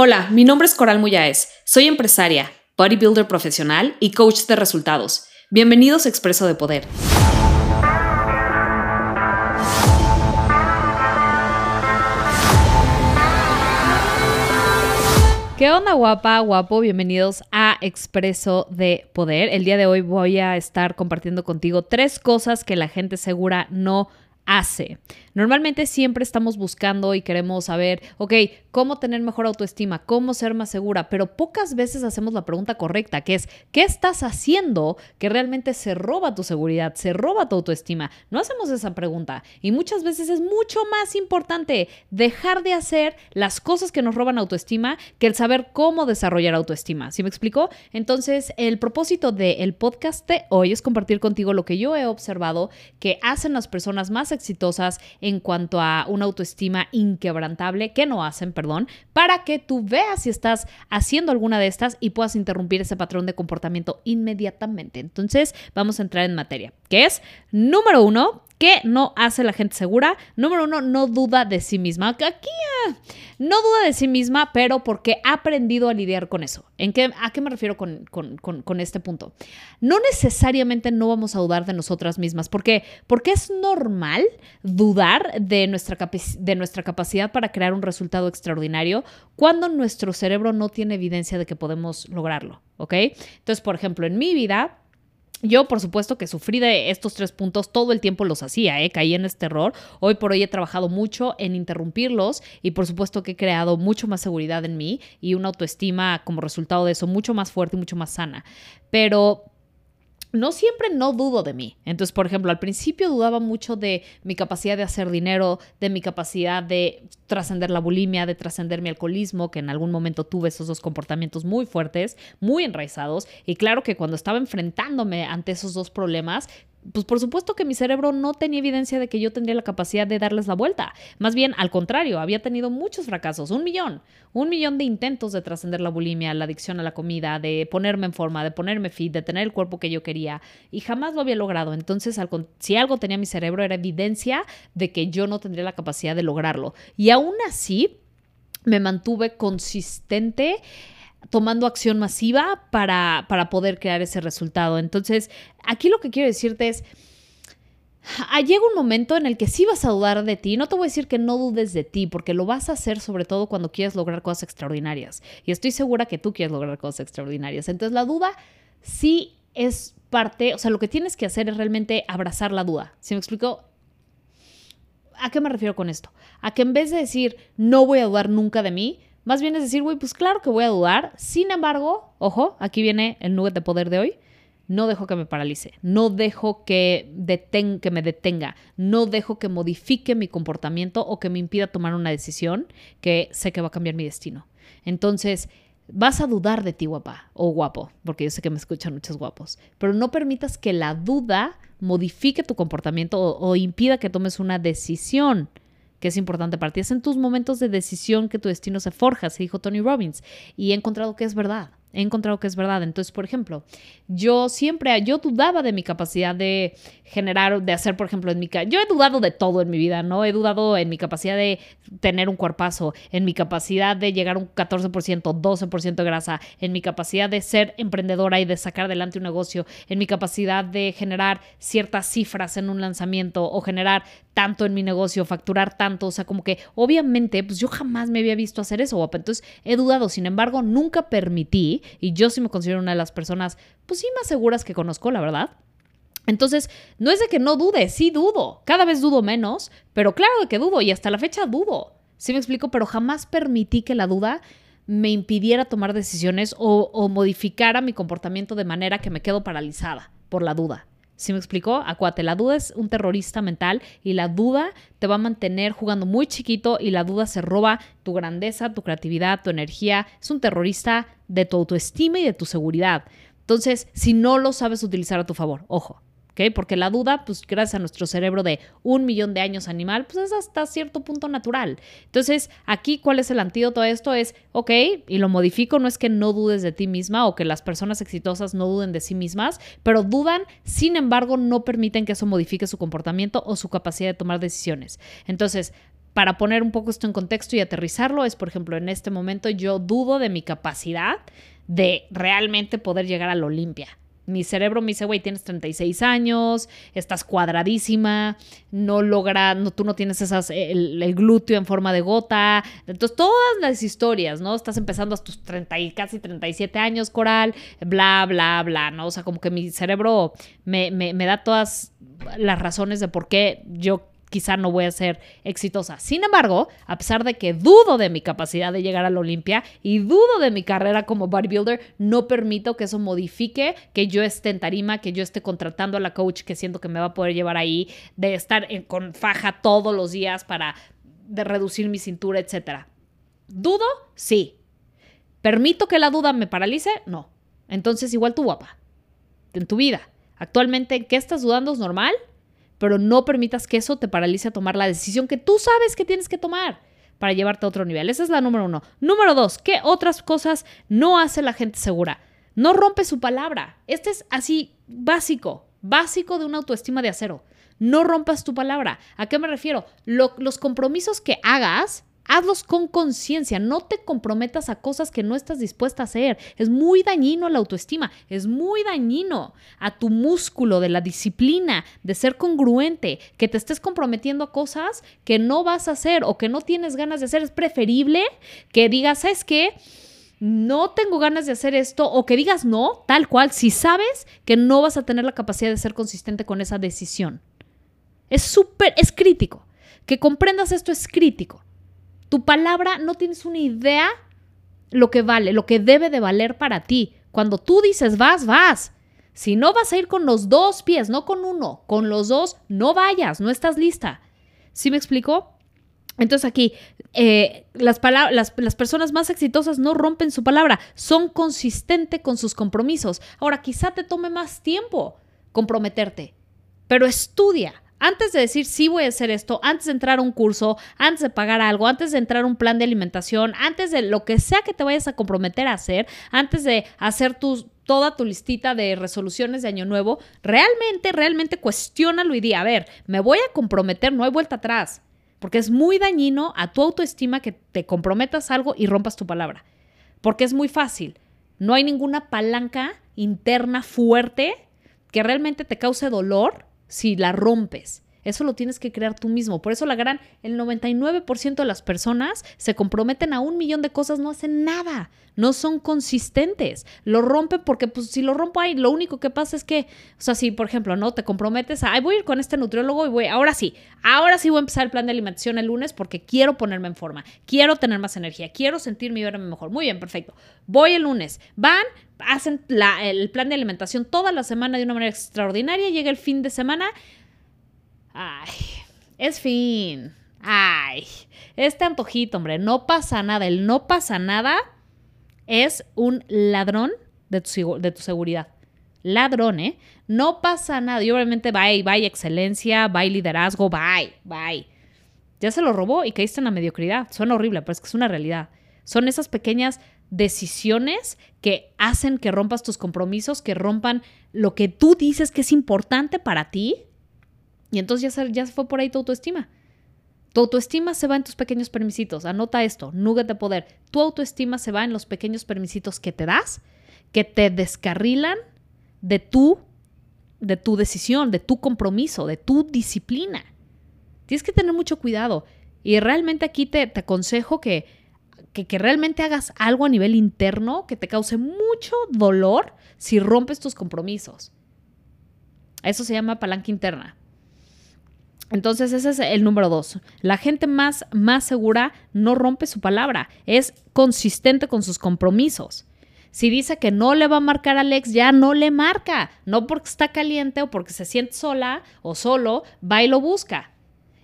Hola, mi nombre es Coral Muyáez. Soy empresaria, bodybuilder profesional y coach de resultados. Bienvenidos a Expreso de Poder. ¿Qué onda guapa, guapo? Bienvenidos a Expreso de Poder. El día de hoy voy a estar compartiendo contigo tres cosas que la gente segura no hace. Normalmente siempre estamos buscando y queremos saber, ok, cómo tener mejor autoestima, cómo ser más segura, pero pocas veces hacemos la pregunta correcta, que es, ¿qué estás haciendo que realmente se roba tu seguridad, se roba tu autoestima? No hacemos esa pregunta y muchas veces es mucho más importante dejar de hacer las cosas que nos roban autoestima que el saber cómo desarrollar autoestima. ¿Sí me explico? Entonces, el propósito del podcast de hoy es compartir contigo lo que yo he observado que hacen las personas más exitosas cuanto a una autoestima inquebrantable, que no hacen, perdón, para que tú veas si estás haciendo alguna de estas y puedas interrumpir ese patrón de comportamiento inmediatamente. Entonces, vamos a entrar en materia, que es, número uno, ¿Qué no hace la gente segura? Número uno, no duda de sí misma. Aquí ah, no duda de sí misma, pero porque ha aprendido a lidiar con eso. ¿En qué, ¿A qué me refiero con, con, este punto? No necesariamente no vamos a dudar de nosotras mismas. ¿Por qué? Porque es normal dudar de nuestra, de nuestra capacidad para crear un resultado extraordinario cuando nuestro cerebro no tiene evidencia de que podemos lograrlo. ¿Ok? Entonces, por ejemplo, en mi vida yo, por supuesto, que sufrí de estos tres puntos, todo el tiempo los hacía, ¿eh? caí en este error. Hoy por hoy he trabajado mucho en interrumpirlos y por supuesto que he creado mucho más seguridad en mí y una autoestima como resultado de eso mucho más fuerte y mucho más sana. Pero no siempre no dudo de mí. Entonces, por ejemplo, al principio dudaba mucho de mi capacidad de hacer dinero, de mi capacidad de trascender la bulimia, de trascender mi alcoholismo, que en algún momento tuve esos dos comportamientos muy fuertes, muy enraizados. Y claro que cuando estaba enfrentándome ante esos dos problemas, pues por supuesto que mi cerebro no tenía evidencia de que yo tendría la capacidad de darles la vuelta. Más bien, al contrario, había tenido muchos fracasos, un millón, un millón de intentos de trascender la bulimia, la adicción a la comida, de ponerme en forma, de ponerme fit, de tener el cuerpo que yo quería, y jamás lo había logrado. Entonces, si algo tenía mi cerebro, era evidencia de que yo no tendría la capacidad de lograrlo. Y aún así, me mantuve consistente tomando acción masiva para, para poder crear ese resultado. Entonces, aquí lo que quiero decirte es, ah, llega un momento en el que sí vas a dudar de ti. No te voy a decir que no dudes de ti, porque lo vas a hacer sobre todo cuando quieres lograr cosas extraordinarias. Y estoy segura que tú quieres lograr cosas extraordinarias. Entonces la duda sí es parte, o sea, lo que tienes que hacer es realmente abrazar la duda. ¿Sí me explico? ¿A qué me refiero con esto? A que en vez de decir no voy a dudar nunca de mí, más bien es decir, güey, pues claro que voy a dudar. Sin embargo, ojo, aquí viene el nugget de poder de hoy. No dejo que me paralice, no dejo que, que me detenga, no dejo que modifique mi comportamiento o que me impida tomar una decisión que sé que va a cambiar mi destino. Entonces, vas a dudar de ti, guapa o guapo, porque yo sé que me escuchan muchos guapos, pero no permitas que la duda modifique tu comportamiento o impida que tomes una decisión que es importante para ti. Es en tus momentos de decisión que tu destino se forja, se dijo Tony Robbins. Y he encontrado que es verdad he encontrado que es verdad. Entonces, por ejemplo, yo siempre, yo dudaba de mi capacidad de generar, de hacer, por ejemplo, en mi yo he dudado de todo en mi vida, ¿no? He dudado en mi capacidad de tener un cuerpazo, en mi capacidad de llegar a un 14%, 12% de grasa, en mi capacidad de ser emprendedora y de sacar adelante un negocio, en mi capacidad de generar ciertas cifras en un lanzamiento o generar tanto en mi negocio, facturar tanto, o sea, como que obviamente, pues yo jamás me había visto hacer eso, Entonces, he dudado, sin embargo, nunca permití y yo sí me considero una de las personas, pues sí, más seguras que conozco, la verdad. Entonces, no es de que no dude, sí dudo, cada vez dudo menos, pero claro que dudo y hasta la fecha dudo. Sí me explico, pero jamás permití que la duda me impidiera tomar decisiones o, o modificara mi comportamiento de manera que me quedo paralizada por la duda. ¿Sí me explicó? Acuate, la duda es un terrorista mental y la duda te va a mantener jugando muy chiquito y la duda se roba tu grandeza, tu creatividad, tu energía. Es un terrorista de tu autoestima y de tu seguridad. Entonces, si no lo sabes utilizar a tu favor, ojo, porque la duda, pues gracias a nuestro cerebro de un millón de años animal, pues es hasta cierto punto natural. Entonces, aquí, ¿cuál es el antídoto a esto? Es, ok, y lo modifico, no es que no dudes de ti misma o que las personas exitosas no duden de sí mismas, pero dudan, sin embargo, no permiten que eso modifique su comportamiento o su capacidad de tomar decisiones. Entonces, para poner un poco esto en contexto y aterrizarlo, es, por ejemplo, en este momento yo dudo de mi capacidad de realmente poder llegar a la Olimpia mi cerebro me dice, güey, tienes 36 años, estás cuadradísima, no logra, no, tú no tienes esas, el, glúteo en forma de gota. Entonces, todas las historias, ¿no? Estás empezando a tus 30 y casi 37 años, Coral, bla, bla, bla, ¿no? O sea, como que mi cerebro me, me, me da todas las razones de por qué yo quizá no voy a ser exitosa. Sin embargo, a pesar de que dudo de mi capacidad de llegar a la Olimpia y dudo de mi carrera como bodybuilder, no permito que eso modifique que yo esté en tarima, que yo esté contratando a la coach que siento que me va a poder llevar ahí, de estar con faja todos los días para de reducir mi cintura, etc. ¿Dudo? Sí. ¿Permito que la duda me paralice? No. Entonces, igual tú, guapa, en tu vida. Actualmente, ¿qué estás dudando? ¿Es normal? Pero no permitas que eso te paralice a tomar la decisión que tú sabes que tienes que tomar para llevarte a otro nivel. Esa es la número uno. Número dos, ¿qué otras cosas no hace la gente segura? No rompe su palabra. Este es así básico, básico de una autoestima de acero. No rompas tu palabra. ¿A qué me refiero? los compromisos que hagas Hazlos con conciencia, no te comprometas a cosas que no estás dispuesta a hacer. Es muy dañino a la autoestima, es muy dañino a tu músculo de la disciplina, de ser congruente, que te estés comprometiendo a cosas que no vas a hacer o que no tienes ganas de hacer. Es preferible que digas, ¿sabes qué? no tengo ganas de hacer esto o que digas no, tal cual, si sabes que no vas a tener la capacidad de ser consistente con esa decisión. Es súper, es crítico. Que comprendas esto es crítico. Tu palabra no tienes una idea lo que vale, lo que debe de valer para ti. Cuando tú dices vas, vas. Si no vas a ir con los dos pies, no con uno, con los dos, no vayas, no estás lista. ¿Sí me explico? Entonces aquí, eh, las, las, las, personas más exitosas no rompen su palabra, son consistentes con sus compromisos. Ahora, quizá te tome más tiempo comprometerte, pero estudia, antes de decir sí voy a hacer esto, antes de entrar a un curso, antes de pagar algo, antes de entrar a un plan de alimentación, antes de lo que sea que te vayas a comprometer a hacer, antes de hacer toda tu listita de resoluciones de año nuevo, realmente, realmente cuestiónalo y di, a ver, me voy a comprometer, no hay vuelta atrás, porque es muy dañino a tu autoestima que te comprometas algo y rompas tu palabra, porque es muy fácil, no hay ninguna palanca interna fuerte que realmente te cause dolor si la rompes. Eso lo tienes que crear tú mismo. Por eso la gran, el 99% de las personas se comprometen a un millón de cosas, no hacen nada, no son consistentes. Lo rompen porque pues si lo rompo ahí, lo único que pasa es que, o sea, si por ejemplo, ¿no? Te comprometes a, ay, voy a ir con este nutriólogo y voy, ahora sí, ahora sí voy a empezar el plan de alimentación el lunes porque quiero ponerme en forma, quiero tener más energía, quiero sentirme y verme mejor. Muy bien, perfecto. Voy el lunes. Van, hacen el plan de alimentación toda la semana de una manera extraordinaria, llega el fin de semana Ay, es fin. Ay, este antojito, hombre, no pasa nada. El no pasa nada es un ladrón de tu, seguridad. Ladrón, ¿eh? No pasa nada. Y obviamente, bye, bye excelencia, bye liderazgo, bye, bye. Ya se lo robó y caíste en la mediocridad. Suena horrible, pero es que es una realidad. Son esas pequeñas decisiones que hacen que rompas tus compromisos, que rompan lo que tú dices que es importante para ti y entonces ya se, ya fue por ahí tu autoestima. Tu autoestima se va en tus pequeños permisitos. Anota esto, nugget de poder. Tu autoestima se va en los pequeños permisitos que te das, que te descarrilan de tu, de tu decisión, de tu compromiso, de tu disciplina. Tienes que tener mucho cuidado. Y realmente aquí te, te aconsejo que, que, que realmente hagas algo a nivel interno que te cause mucho dolor si rompes tus compromisos. Eso se llama palanca interna. Entonces ese es el número dos. La gente más, más segura no rompe su palabra, es consistente con sus compromisos. Si dice que no le va a marcar a Alex, ya no le marca. No porque está caliente o porque se siente sola o solo, va y lo busca.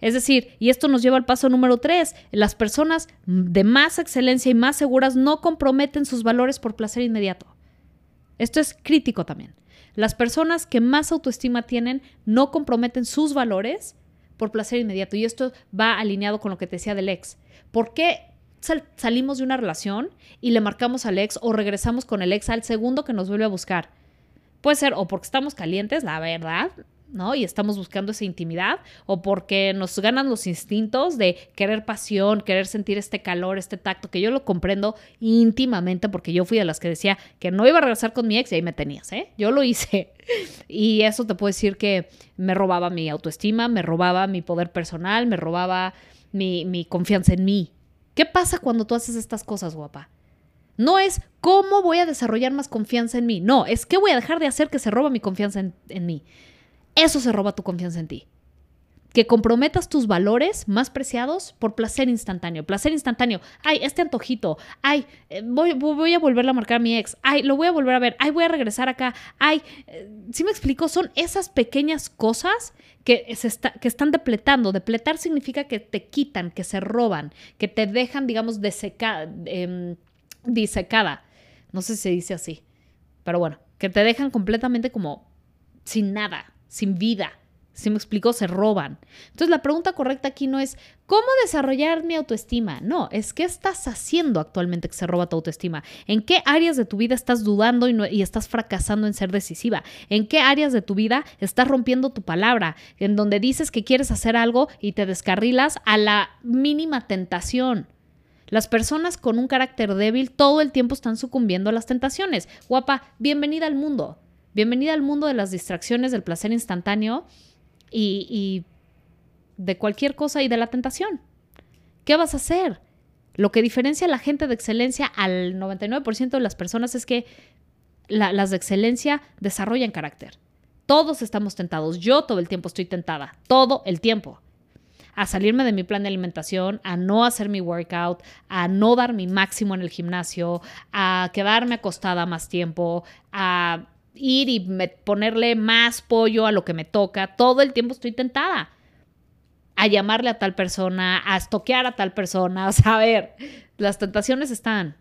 Es decir, y esto nos lleva al paso número tres, las personas de más excelencia y más seguras no comprometen sus valores por placer inmediato. Esto es crítico también. Las personas que más autoestima tienen no comprometen sus valores por placer inmediato. Y esto va alineado con lo que te decía del ex. ¿Por qué salimos de una relación y le marcamos al ex o regresamos con el ex al segundo que nos vuelve a buscar? Puede ser o porque estamos calientes, la verdad, ¿no? Y estamos buscando esa intimidad o porque nos ganan los instintos de querer pasión, querer sentir este calor, este tacto, que yo lo comprendo íntimamente porque yo fui de las que decía que no iba a regresar con mi ex y ahí me tenías, ¿eh? Yo lo hice. Y eso te puedo decir que me robaba mi autoestima, me robaba mi poder personal, me robaba mi, confianza en mí. ¿Qué pasa cuando tú haces estas cosas, guapa? No es cómo voy a desarrollar más confianza en mí. No, es qué voy a dejar de hacer que se roba mi confianza en, en mí. Eso se roba tu confianza en ti. Que comprometas tus valores más preciados por placer instantáneo. Placer instantáneo. Ay, este antojito. Ay, eh, voy, a volverle a marcar a mi ex. Ay, lo voy a volver a ver. Ay, voy a regresar acá. Ay, eh, ¿sí me explico? Son esas pequeñas cosas que, están depletando. Depletar significa que te quitan, que se roban, que te dejan, digamos, deseca, eh, disecada. No sé si se dice así. Pero bueno, que te dejan completamente como sin nada, sin vida. Si me explico, se roban. Entonces la pregunta correcta aquí no es ¿cómo desarrollar mi autoestima? No, es ¿qué estás haciendo actualmente que se roba tu autoestima? ¿En qué áreas de tu vida estás dudando y, y estás fracasando en ser decisiva? ¿En qué áreas de tu vida estás rompiendo tu palabra? En donde dices que quieres hacer algo y te descarrilas a la mínima tentación. Las personas con un carácter débil todo el tiempo están sucumbiendo a las tentaciones. Guapa, bienvenida al mundo. Bienvenida al mundo de las distracciones, del placer instantáneo y, de cualquier cosa y de la tentación. ¿Qué vas a hacer? Lo que diferencia a la gente de excelencia al 99% de las personas es que las de excelencia desarrollan carácter. Todos estamos tentados. Yo todo el tiempo estoy tentada. Todo el tiempo. A salirme de mi plan de alimentación, a no hacer mi workout, a no dar mi máximo en el gimnasio, a quedarme acostada más tiempo, a ir y ponerle más pollo a lo que me toca, todo el tiempo estoy tentada a llamarle a tal persona, a estoquear a tal persona, a saber, las tentaciones están,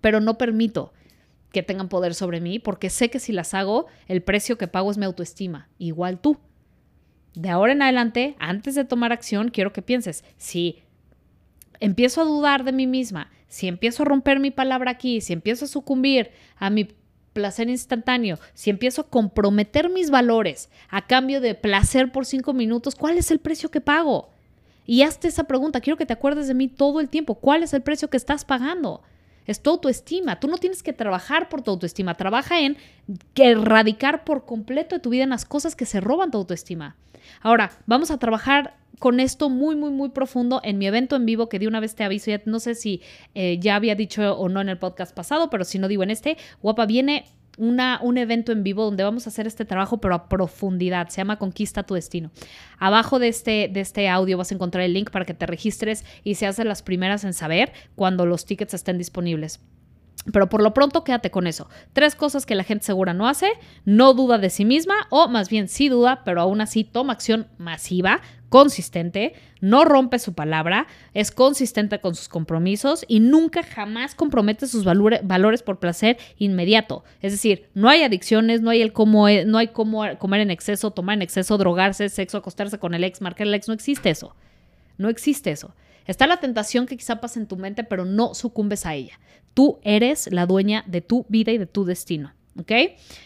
pero no permito que tengan poder sobre mí porque sé que si las hago, el precio que pago es mi autoestima, igual tú. De ahora en adelante, antes de tomar acción, quiero que pienses, si empiezo a dudar de mí misma, si empiezo a romper mi palabra aquí, si empiezo a sucumbir a mi placer instantáneo, si empiezo a comprometer mis valores a cambio de placer por cinco minutos, ¿cuál es el precio que pago? Y hazte esa pregunta, quiero que te acuerdes de mí todo el tiempo, ¿cuál es el precio que estás pagando? Es tu autoestima, tú no tienes que trabajar por tu autoestima, trabaja en erradicar por completo de tu vida en las cosas que se roban tu autoestima. Ahora, vamos a trabajar con esto muy, muy, muy profundo en mi evento en vivo, que de una vez te aviso, ya no sé si eh, ya había dicho o no en el podcast pasado, pero si no digo en este, guapa, viene una, un evento en vivo donde vamos a hacer este trabajo, pero a profundidad. Se llama Conquista tu Destino. Abajo de este, de este audio vas a encontrar el link para que te registres y seas de las primeras en saber cuando los tickets estén disponibles. Pero por lo pronto quédate con eso. Tres cosas que la gente segura no hace, no duda de sí misma o más bien sí duda, pero aún así toma acción masiva, consistente, no rompe su palabra, es consistente con sus compromisos y nunca jamás compromete sus valores por placer inmediato. Es decir, no hay adicciones, no hay el cómo, e, no hay cómo comer en exceso, tomar en exceso, drogarse, sexo, acostarse con el ex, marcar el ex, no existe eso. No existe eso. Está la tentación que quizá pase en tu mente, pero no sucumbes a ella. Tú eres la dueña de tu vida y de tu destino. ¿Ok?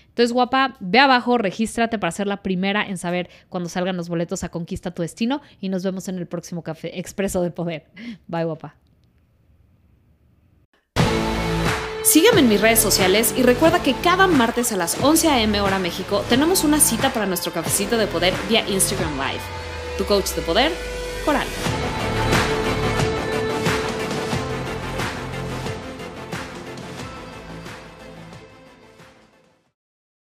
Entonces, guapa, ve abajo, regístrate para ser la primera en saber cuando salgan los boletos a Conquista tu Destino y nos vemos en el próximo Café Expreso de Poder. Bye, guapa. Sígueme en mis redes sociales y recuerda que cada martes a las 11 a.m. hora México tenemos una cita para nuestro cafecito de poder vía Instagram Live. Tu coach de poder, Coral.